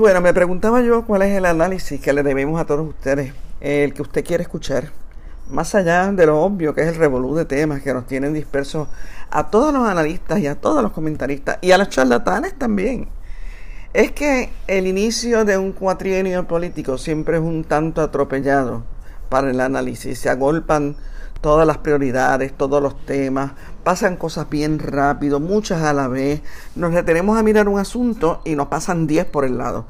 Bueno, me preguntaba yo cuál es el análisis que le debemos a todos ustedes, el que usted quiere escuchar, más allá de lo obvio que es el revolú de temas que nos tienen dispersos a todos los analistas y a todos los comentaristas y a los charlatanes también. Es que el inicio de un cuatrienio político siempre es un tanto atropellado para el análisis. Se agolpan todas las prioridades, todos los temas, pasan cosas bien rápido, muchas a la vez, nos detenemos a mirar un asunto y nos pasan 10 por el lado.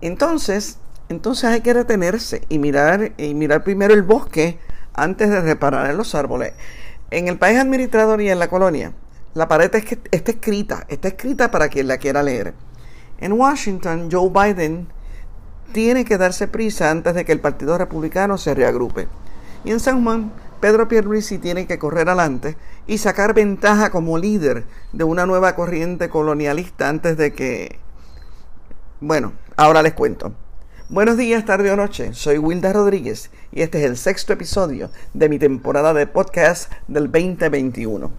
Entonces, entonces hay que detenerse y mirar, y mirar primero el bosque antes de reparar en los árboles. En el país administrador y en la colonia, la pared es que está escrita, está escrita para quien la quiera leer. En Washington, Joe Biden tiene que darse prisa antes de que el Partido Republicano se reagrupe. Y en San Juan, Pedro Pierluisi tiene que correr adelante y sacar ventaja como líder de una nueva corriente colonialista antes de que... Bueno, ahora les cuento. Buenos días, tarde o noche. Soy Wilda Rodríguez y este es el sexto episodio de mi temporada de podcast del 2021.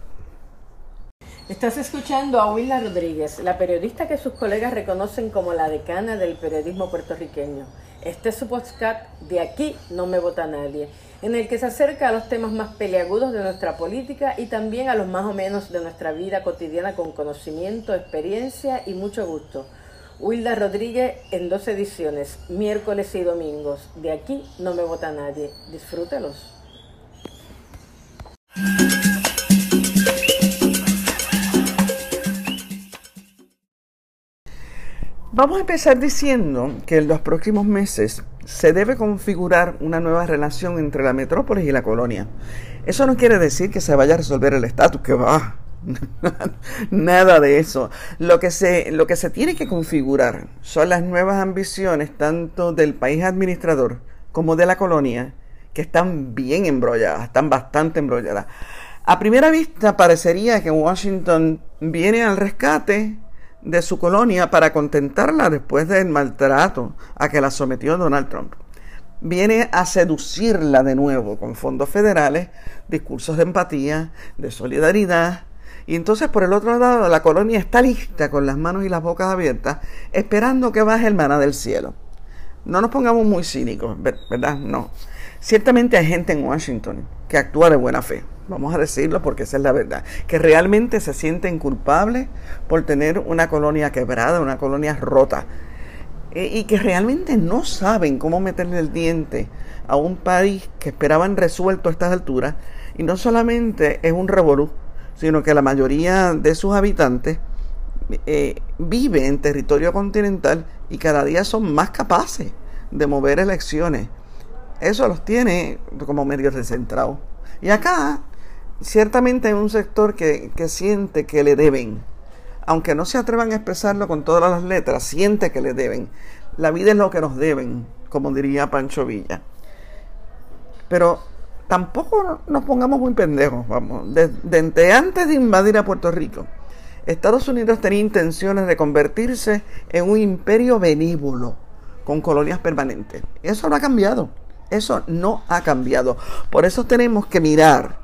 Estás escuchando a Wilda Rodríguez, la periodista que sus colegas reconocen como la decana del periodismo puertorriqueño. Este es su podcast De aquí no me vota nadie en el que se acerca a los temas más peleagudos de nuestra política y también a los más o menos de nuestra vida cotidiana con conocimiento, experiencia y mucho gusto. Wilda Rodríguez en dos ediciones, miércoles y domingos. De aquí no me vota nadie. Disfrútelos. Vamos a empezar diciendo que en los próximos meses se debe configurar una nueva relación entre la metrópolis y la colonia. Eso no quiere decir que se vaya a resolver el estatus, que va. Nada de eso. Lo que, se, lo que se tiene que configurar son las nuevas ambiciones tanto del país administrador como de la colonia, que están bien embrolladas, están bastante embrolladas. A primera vista parecería que Washington viene al rescate de su colonia para contentarla después del maltrato a que la sometió Donald Trump. Viene a seducirla de nuevo con fondos federales, discursos de empatía, de solidaridad. Y entonces por el otro lado la colonia está lista con las manos y las bocas abiertas, esperando que baje el maná del cielo. No nos pongamos muy cínicos, ¿verdad? No. Ciertamente hay gente en Washington que actúa de buena fe vamos a decirlo porque esa es la verdad, que realmente se sienten culpables por tener una colonia quebrada, una colonia rota, eh, y que realmente no saben cómo meterle el diente a un país que esperaban resuelto a estas alturas, y no solamente es un revolú, sino que la mayoría de sus habitantes eh, vive en territorio continental y cada día son más capaces de mover elecciones. Eso los tiene como medio descentrados. Y acá ciertamente hay un sector que, siente que le deben, aunque no se atrevan a expresarlo con todas las letras, siente que le deben. La vida es lo que nos deben, como diría Pancho Villa. Pero tampoco nos pongamos muy pendejos, vamos. Desde antes de invadir a Puerto Rico, Estados Unidos tenía intenciones de convertirse en un imperio benévolo con colonias permanentes. Eso no ha cambiado. Eso no ha cambiado. Por eso tenemos que mirar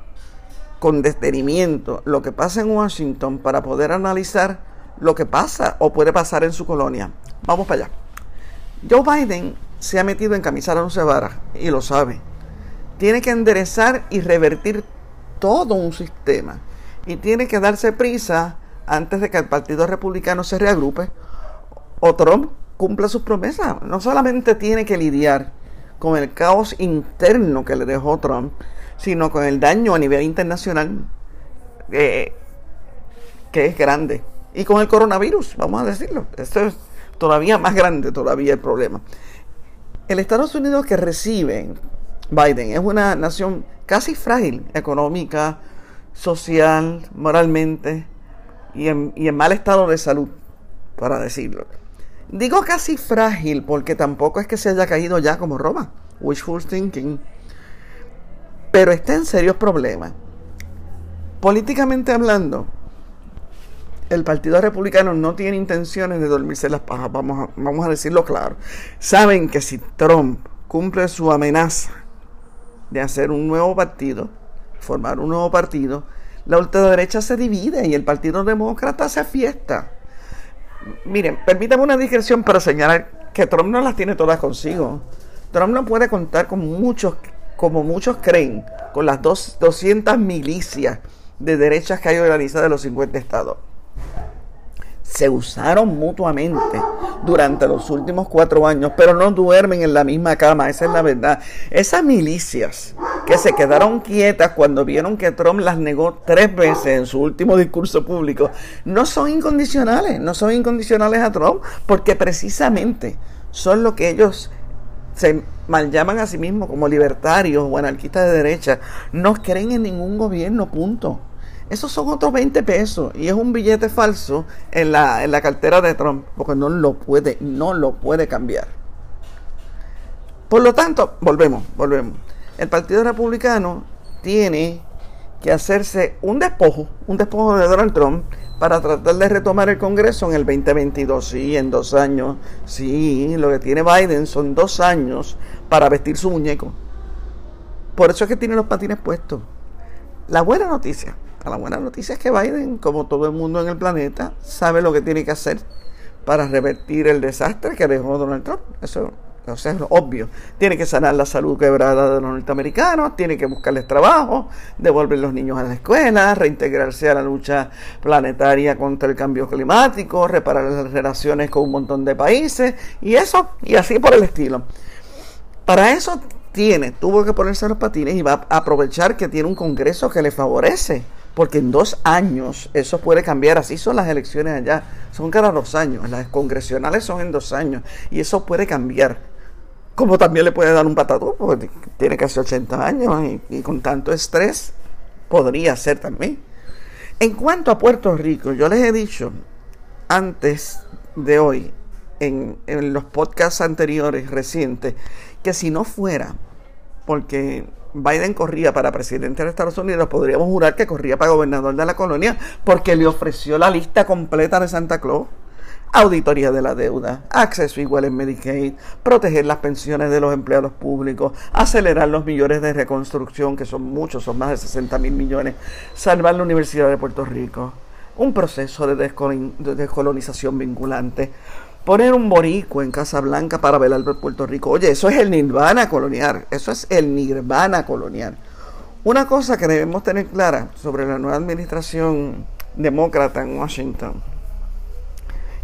con detenimiento lo que pasa en Washington para poder analizar lo que pasa o puede pasar en su colonia. Vamos para allá. Joe Biden se ha metido en camisar a once varas y lo sabe. Tiene que enderezar y revertir todo un sistema y tiene que darse prisa antes de que el Partido Republicano se reagrupe o Trump cumpla sus promesas. No solamente tiene que lidiar con el caos interno que le dejó Trump, sino con el daño a nivel internacional eh, que es grande. Y con el coronavirus, vamos a decirlo. Esto es todavía más grande todavía el problema. El Estados Unidos que recibe Biden es una nación casi frágil, económica, social, moralmente y en, y en mal estado de salud, para decirlo. Digo casi frágil porque tampoco es que se haya caído ya como Roma. Wishful thinking pero está en serios problemas. Políticamente hablando, el Partido Republicano no tiene intenciones de dormirse las pajas, vamos a, vamos a decirlo claro. Saben que si Trump cumple su amenaza de hacer un nuevo partido, formar un nuevo partido, la ultraderecha se divide y el Partido Demócrata se fiesta. Miren, permítame una digresión para señalar que Trump no las tiene todas consigo. Trump no puede contar con muchos, como muchos creen, con las dos, 200 milicias de derechas que hay organizadas en los 50 estados se usaron mutuamente durante los últimos cuatro años, pero no duermen en la misma cama, esa es la verdad. Esas milicias que se quedaron quietas cuando vieron que Trump las negó tres veces en su último discurso público, no son incondicionales, no son incondicionales a Trump, porque precisamente son lo que ellos se mal llaman a sí mismos como libertarios o anarquistas de derecha, no creen en ningún gobierno, punto. Esos son otros 20 pesos y es un billete falso en la, en la cartera de Trump porque no lo puede, no lo puede cambiar. Por lo tanto, volvemos, volvemos. El Partido Republicano tiene que hacerse un despojo, un despojo de Donald Trump para tratar de retomar el Congreso en el 2022. Sí, en dos años. Sí, lo que tiene Biden son dos años para vestir su muñeco. Por eso es que tiene los patines puestos. La buena noticia la buena noticia es que Biden, como todo el mundo en el planeta, sabe lo que tiene que hacer para revertir el desastre que dejó Donald Trump. Eso, es obvio. Tiene que sanar la salud quebrada de los norteamericanos, tiene que buscarles trabajo, devolver los niños a la escuela, reintegrarse a la lucha planetaria contra el cambio climático, reparar las relaciones con un montón de países y eso, y así por el estilo. Para eso tiene, tuvo que ponerse los patines y va a aprovechar que tiene un Congreso que le favorece porque en dos años eso puede cambiar. Así son las elecciones allá, son cada dos años. Las congresionales son en dos años y eso puede cambiar. Como también le puede dar un patatú, porque tiene casi 80 años y, con tanto estrés podría ser también. En cuanto a Puerto Rico, yo les he dicho antes de hoy, en, en los podcasts anteriores recientes, que si no fuera porque Biden corría para presidente de Estados Unidos, podríamos jurar que corría para gobernador de la colonia porque le ofreció la lista completa de Santa Claus. Auditoría de la deuda, acceso igual en Medicaid, proteger las pensiones de los empleados públicos, acelerar los millones de reconstrucción, que son muchos, son más de 60 mil millones, salvar la Universidad de Puerto Rico, un proceso de descolonización vinculante, poner un borico en Casa Blanca para velar por Puerto Rico. Oye, eso es el nirvana colonial. Eso es el nirvana colonial. Una cosa que debemos tener clara sobre la nueva administración demócrata en Washington,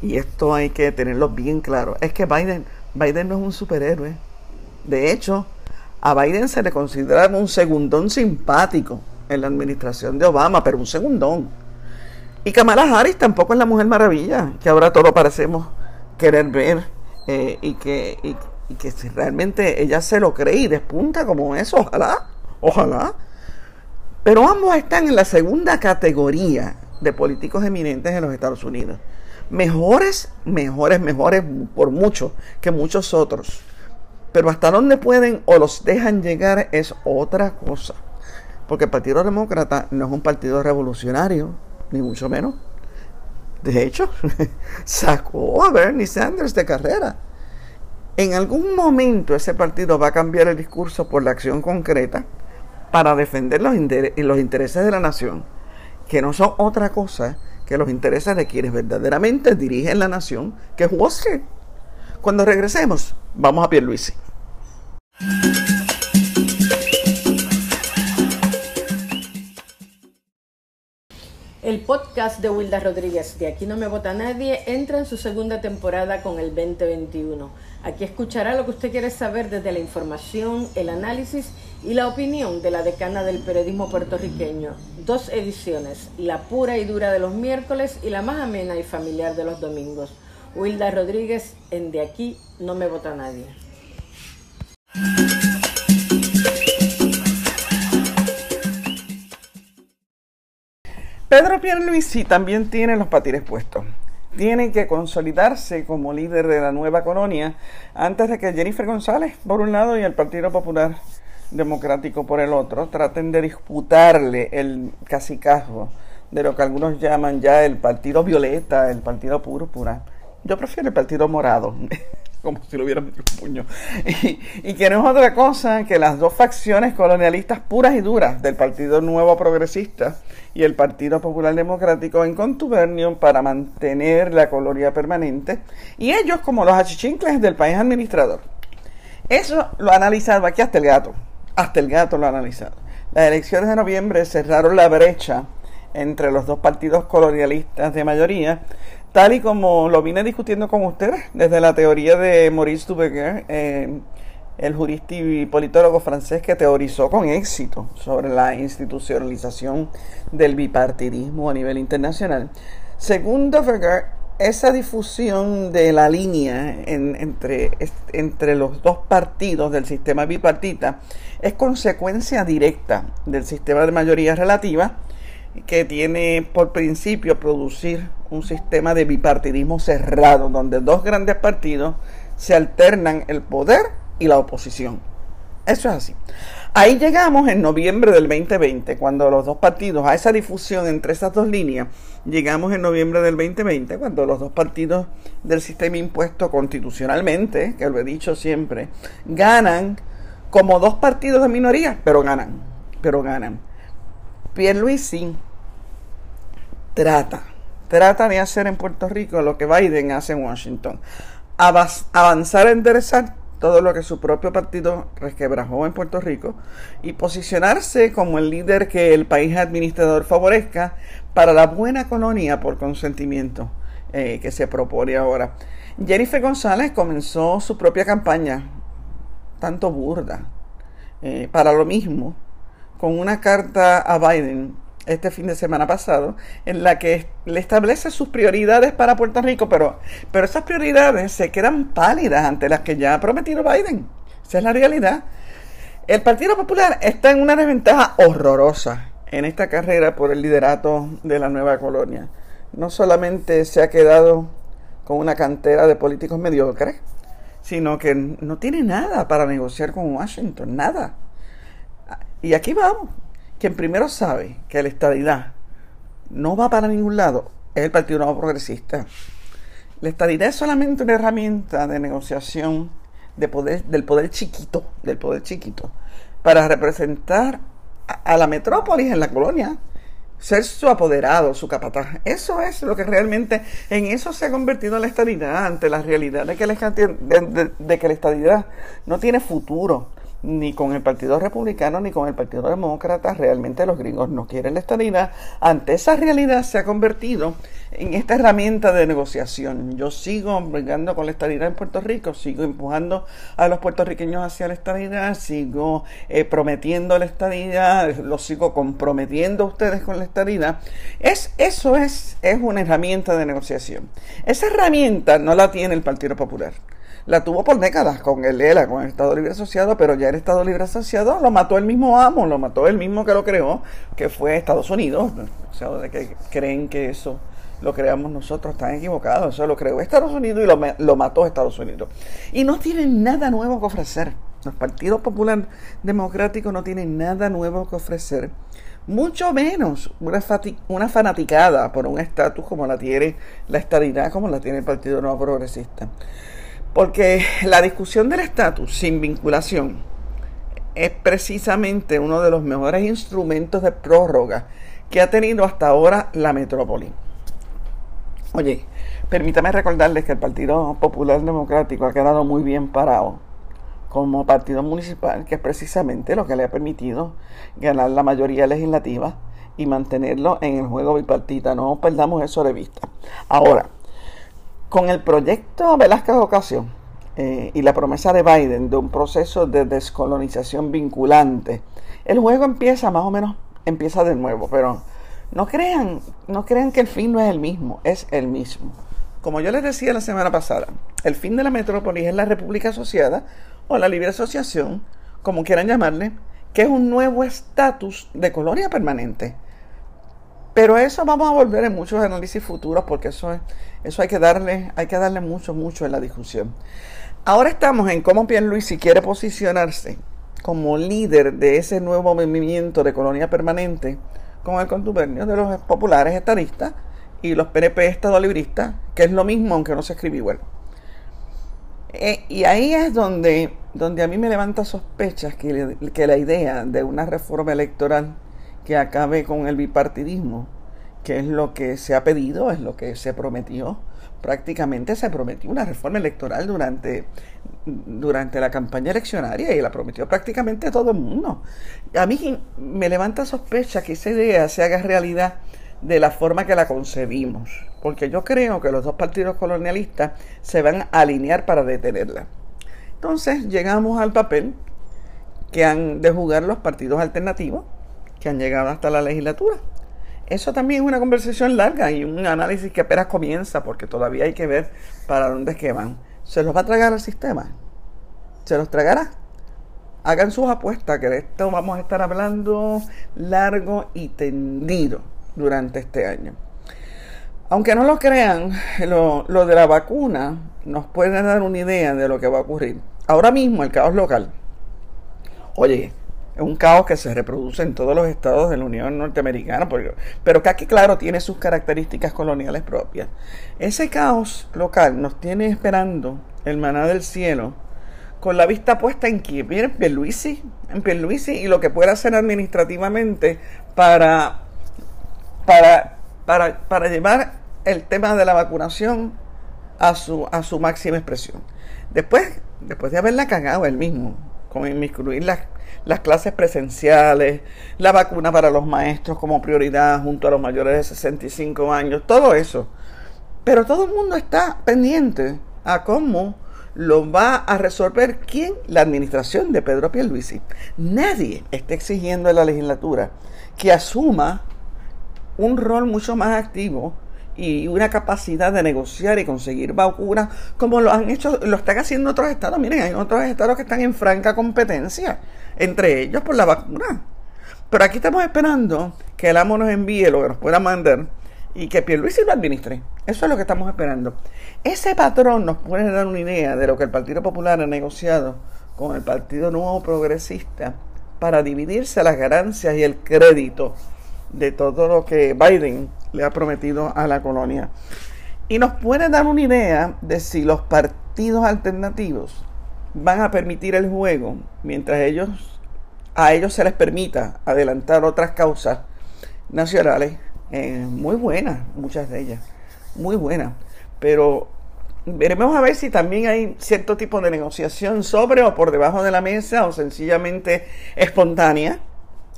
y esto hay que tenerlo bien claro, es que Biden, Biden no es un superhéroe. De hecho, a Biden se le considera un segundón simpático en la administración de Obama, pero un segundón. Y Kamala Harris tampoco es la mujer maravilla, que ahora todos parecemos querer ver eh, y, que, y, que si realmente ella se lo cree y despunta como eso, ojalá, ojalá. Pero ambos están en la segunda categoría de políticos eminentes en los Estados Unidos. Mejores, mejores, mejores por mucho que muchos otros. Pero hasta dónde pueden o los dejan llegar es otra cosa. Porque el Partido Demócrata no es un partido revolucionario, ni mucho menos de hecho, sacó a Bernie Sanders de carrera. En algún momento ese partido va a cambiar el discurso por la acción concreta para defender los, los intereses de la nación, que no son otra cosa que los intereses de quienes verdaderamente dirigen la nación, que es. Cuando regresemos, vamos a Pierluisi. El podcast de Wilda Rodríguez de Aquí no me vota nadie entra en su segunda temporada con el 2021. Aquí escuchará lo que usted quiere saber desde la información, el análisis y la opinión de la decana del periodismo puertorriqueño. Dos ediciones, la pura y dura de los miércoles y la más amena y familiar de los domingos. Wilda Rodríguez en De Aquí no me vota nadie. Pedro Pierluisi también tiene los patines puestos. Tiene que consolidarse como líder de la nueva colonia antes de que Jennifer González, por un lado, y el Partido Popular Democrático por el otro, traten de disputarle el casicazgo de lo que algunos llaman ya el Partido Violeta, el Partido Púrpura. Yo prefiero el Partido Morado. como si lo hubieran metido un puño. Y, y, que no es otra cosa que las dos facciones colonialistas puras y duras del Partido Nuevo Progresista y el Partido Popular Democrático en contubernio para mantener la colonia permanente y ellos como los achichincles del país administrador. Eso lo ha analizado aquí hasta el gato, hasta el gato lo ha analizado. Las elecciones de noviembre cerraron la brecha entre los dos partidos colonialistas de mayoría, tal y como lo vine discutiendo con ustedes desde la teoría de Maurice Duverger, eh, el jurista y politólogo francés que teorizó con éxito sobre la institucionalización del bipartidismo a nivel internacional. Según Duverger, esa difusión de la línea entre, entre los dos partidos del sistema bipartita es consecuencia directa del sistema de mayoría relativa que tiene por principio producir un sistema de bipartidismo cerrado, donde dos grandes partidos se alternan el poder y la oposición. Eso es así. Ahí llegamos en noviembre del 2020, cuando los dos partidos, a esa difusión entre esas dos líneas, llegamos en noviembre del 2020, cuando los dos partidos del sistema impuesto constitucionalmente, que lo he dicho siempre, ganan como dos partidos de minoría, pero ganan, pero ganan. Pierluisi trata, trata de hacer en Puerto Rico lo que Biden hace en Washington, avanzar, enderezar todo lo que su propio partido resquebrajó en Puerto Rico y posicionarse como el líder que el país administrador favorezca para la buena colonia por consentimiento eh, que se propone ahora. Jennifer González comenzó su propia campaña, tanto burda, eh, para lo mismo, con una carta a Biden este fin de semana pasado, en la que le establece sus prioridades para Puerto Rico, pero, pero esas prioridades se quedan pálidas ante las que ya ha prometido Biden. Esa es la realidad. El Partido Popular está en una desventaja horrorosa en esta carrera por el liderato de la nueva colonia. No solamente se ha quedado con una cantera de políticos mediocres, sino que no tiene nada para negociar con Washington, nada. Y aquí vamos, quien primero sabe que la estadidad no va para ningún lado es el Partido Nuevo Progresista. La estadidad es solamente una herramienta de negociación de del poder chiquito, del poder chiquito, para representar a, la metrópolis en la colonia, ser su apoderado, su capataz. Eso es lo que realmente, en eso se ha convertido la estadidad, ante la realidad de que la, de que la estadidad no tiene futuro ni con el Partido Republicano ni con el Partido Demócrata. Realmente los gringos no quieren la estadidad. Ante esa realidad se ha convertido en esta herramienta de negociación. Yo sigo brigando con la estadidad en Puerto Rico, sigo empujando a los puertorriqueños hacia la estadidad, sigo eh, prometiendo la estadidad, lo sigo comprometiendo a ustedes con la estadidad. Es, eso es, es una herramienta de negociación. Esa herramienta no la tiene el Partido Popular la tuvo por décadas con el ELA, con el Estado Libre Asociado, pero ya el Estado Libre Asociado lo mató el mismo amo, lo mató el mismo que lo creó, que fue Estados Unidos. O sea, de que creen que eso lo creamos nosotros, están equivocados. Eso lo creó Estados Unidos y lo, lo mató Estados Unidos. Y no tienen nada nuevo que ofrecer. Los partidos popular democráticos no tienen nada nuevo que ofrecer. Mucho menos una, una fanaticada por un estatus como la tiene la estadidad, como la tiene el Partido Nuevo Progresista. Porque la discusión del estatus sin vinculación es precisamente uno de los mejores instrumentos de prórroga que ha tenido hasta ahora la metrópoli. Oye, permítame recordarles que el Partido Popular Democrático ha quedado muy bien parado como partido municipal, que es precisamente lo que le ha permitido ganar la mayoría legislativa y mantenerlo en el juego bipartita. No perdamos eso de vista. Ahora, con el proyecto Velázquez Ocasión eh, y la promesa de Biden de un proceso de descolonización vinculante, el juego empieza más o menos, empieza de nuevo, pero no crean, no crean que el fin no es el mismo, es el mismo. Como yo les decía la semana pasada, el fin de la metrópolis es la República Asociada o la Libre Asociación, como quieran llamarle, que es un nuevo estatus de colonia permanente pero eso vamos a volver en muchos análisis futuros porque eso, es, eso hay, que darle, hay que darle mucho, mucho en la discusión. Ahora estamos en cómo si quiere posicionarse como líder de ese nuevo movimiento de colonia permanente con el contubernio de los populares estadistas y los PNP estadolibristas, que es lo mismo aunque no se escribe igual. Eh, y ahí es donde, donde a mí me levanta sospechas que, que la idea de una reforma electoral que acabe con el bipartidismo, que es lo que se ha pedido, es lo que se prometió, prácticamente se prometió una reforma electoral durante, durante la campaña eleccionaria y la prometió prácticamente todo el mundo. A mí me levanta sospecha que esa idea se haga realidad de la forma que la concebimos, porque yo creo que los dos partidos colonialistas se van a alinear para detenerla. Entonces llegamos al papel que han de jugar los partidos alternativos que han llegado hasta la legislatura. Eso también es una conversación larga y un análisis que apenas comienza porque todavía hay que ver para dónde es que van. ¿Se los va a tragar el sistema? ¿Se los tragará? Hagan sus apuestas, que de esto vamos a estar hablando largo y tendido durante este año. Aunque no lo crean, lo, lo de la vacuna nos puede dar una idea de lo que va a ocurrir. Ahora mismo el caos local. Oye, es un caos que se reproduce en todos los estados de la Unión Norteamericana, pero que aquí, claro, tiene sus características coloniales propias. Ese caos local nos tiene esperando el maná del cielo, con la vista puesta en quién, en Pierluisi, en Pierluisi y lo que pueda hacer administrativamente para, para, para, para llevar el tema de la vacunación a su, a su máxima expresión. Después, después de haberla cagado él mismo, con inmiscuir las las clases presenciales, la vacuna para los maestros como prioridad junto a los mayores de 65 años, todo eso. Pero todo el mundo está pendiente a cómo lo va a resolver quién, la administración de Pedro Pierluisi. Nadie está exigiendo a la legislatura que asuma un rol mucho más activo y una capacidad de negociar y conseguir vacunas como lo han hecho, lo están haciendo otros estados. Miren, hay otros estados que están en franca competencia entre ellos por la vacuna. Pero aquí estamos esperando que el amo nos envíe lo que nos pueda mandar y que Pierluisi lo administre. Eso es lo que estamos esperando. Ese patrón nos puede dar una idea de lo que el Partido Popular ha negociado con el Partido Nuevo Progresista para dividirse las ganancias y el crédito de todo lo que Biden le ha prometido a la colonia. Y nos puede dar una idea de si los partidos alternativos van a permitir el juego mientras ellos a ellos se les permita adelantar otras causas nacionales. Eh, muy buenas, muchas de ellas, muy buenas, pero veremos a ver si también hay cierto tipo de negociación sobre o por debajo de la mesa o sencillamente espontánea,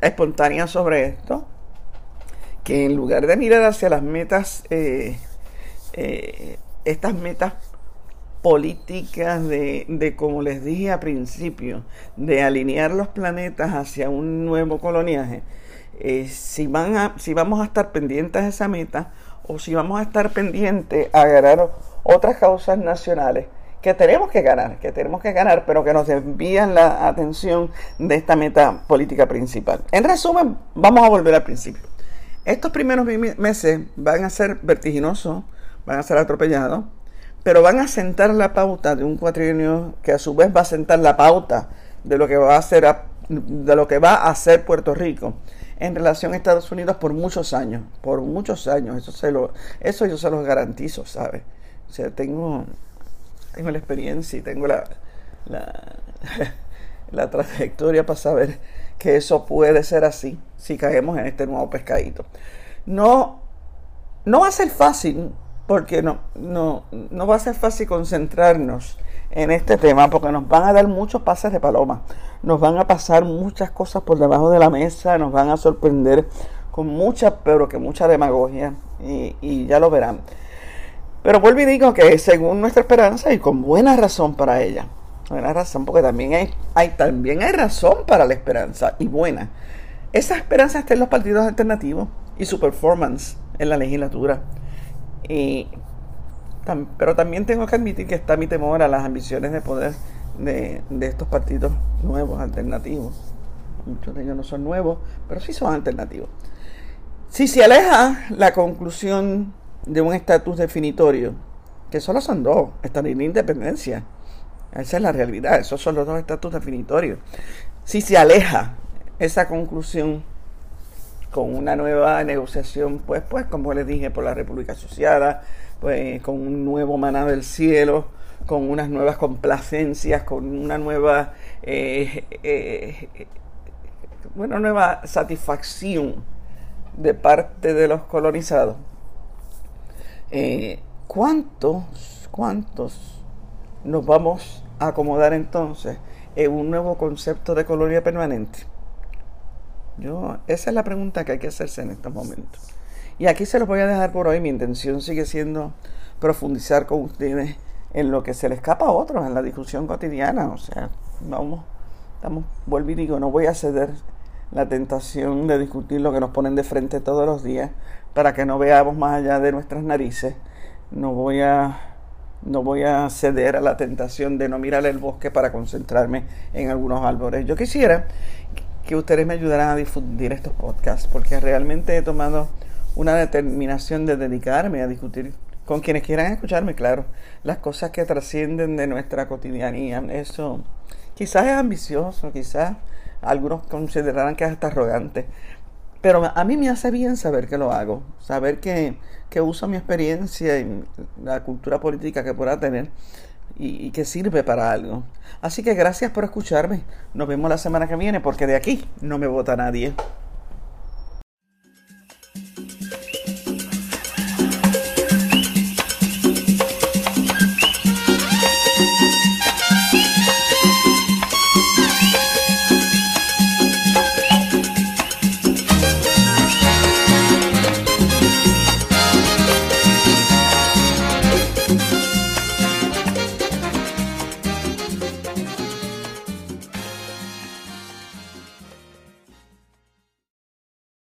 espontánea sobre esto, que en lugar de mirar hacia las metas, eh, eh, estas metas políticas de, de, como les dije al principio, de alinear los planetas hacia un nuevo coloniaje, eh, si, van a, si vamos a estar pendientes de esa meta o si vamos a estar pendientes a ganar otras causas nacionales que tenemos que ganar, que tenemos que ganar, pero que nos desvían la atención de esta meta política principal. En resumen, vamos a volver al principio. Estos primeros meses van a ser vertiginosos, van a ser atropellados, pero van a sentar la pauta de un cuatrienio que a su vez va a sentar la pauta de lo que va a hacer de lo que va a hacer Puerto Rico en relación a Estados Unidos por muchos años, por muchos años, eso se lo eso yo se los garantizo, ¿sabes? O sea, tengo tengo la experiencia y tengo la, la trayectoria para saber que eso puede ser así si caemos en este nuevo pescadito. No no va a ser fácil porque no, no, no va a ser fácil concentrarnos en este tema porque nos van a dar muchos pases de paloma, nos van a pasar muchas cosas por debajo de la mesa, nos van a sorprender con mucha, pero que mucha demagogia y, y ya lo verán. Pero vuelvo y digo que según nuestra esperanza y con buena razón para ella, buena razón porque también hay, hay, también hay razón para la esperanza y buena. Esa esperanza está en los partidos alternativos y su performance en la legislatura. Y, pero también tengo que admitir que está mi temor a las ambiciones de poder de, estos partidos nuevos, alternativos. Muchos de ellos no son nuevos, pero sí son alternativos. Si se aleja la conclusión de un estatus definitorio, que solo son dos, estabilidad e independencia, esa es la realidad, esos son los dos estatus definitorios. Si se aleja esa conclusión con una nueva negociación, pues, pues, como les dije, por la República Asociada, pues, con un nuevo maná del cielo, con unas nuevas complacencias, con una nueva, eh, eh, una nueva satisfacción de parte de los colonizados. ¿Cuántos, cuántos nos vamos acomodar entonces en un nuevo concepto de colonia permanente? Yo, esa es la pregunta que hay que hacerse en estos momentos. Y aquí se los voy a dejar por hoy. Mi intención sigue siendo profundizar con ustedes en lo que se le escapa a otros en la discusión cotidiana. O sea, vamos, estamos, vuelvo y digo, no voy a ceder la tentación de discutir lo que nos ponen de frente todos los días para que no veamos más allá de nuestras narices. No voy a no voy a ceder a la tentación de no mirar el bosque para concentrarme en algunos árboles. Yo quisiera que ustedes me ayudaran a difundir estos podcasts, porque realmente he tomado una determinación de dedicarme a discutir con quienes quieran escucharme, claro, las cosas que trascienden de nuestra cotidianía. Eso quizás es ambicioso, quizás algunos considerarán que es hasta arrogante, pero a mí me hace bien saber que lo hago, saber que, que uso mi experiencia y la cultura política que pueda tener y, y, que sirve para algo. Así que gracias por escucharme. Nos vemos la semana que viene porque de aquí no me vota nadie.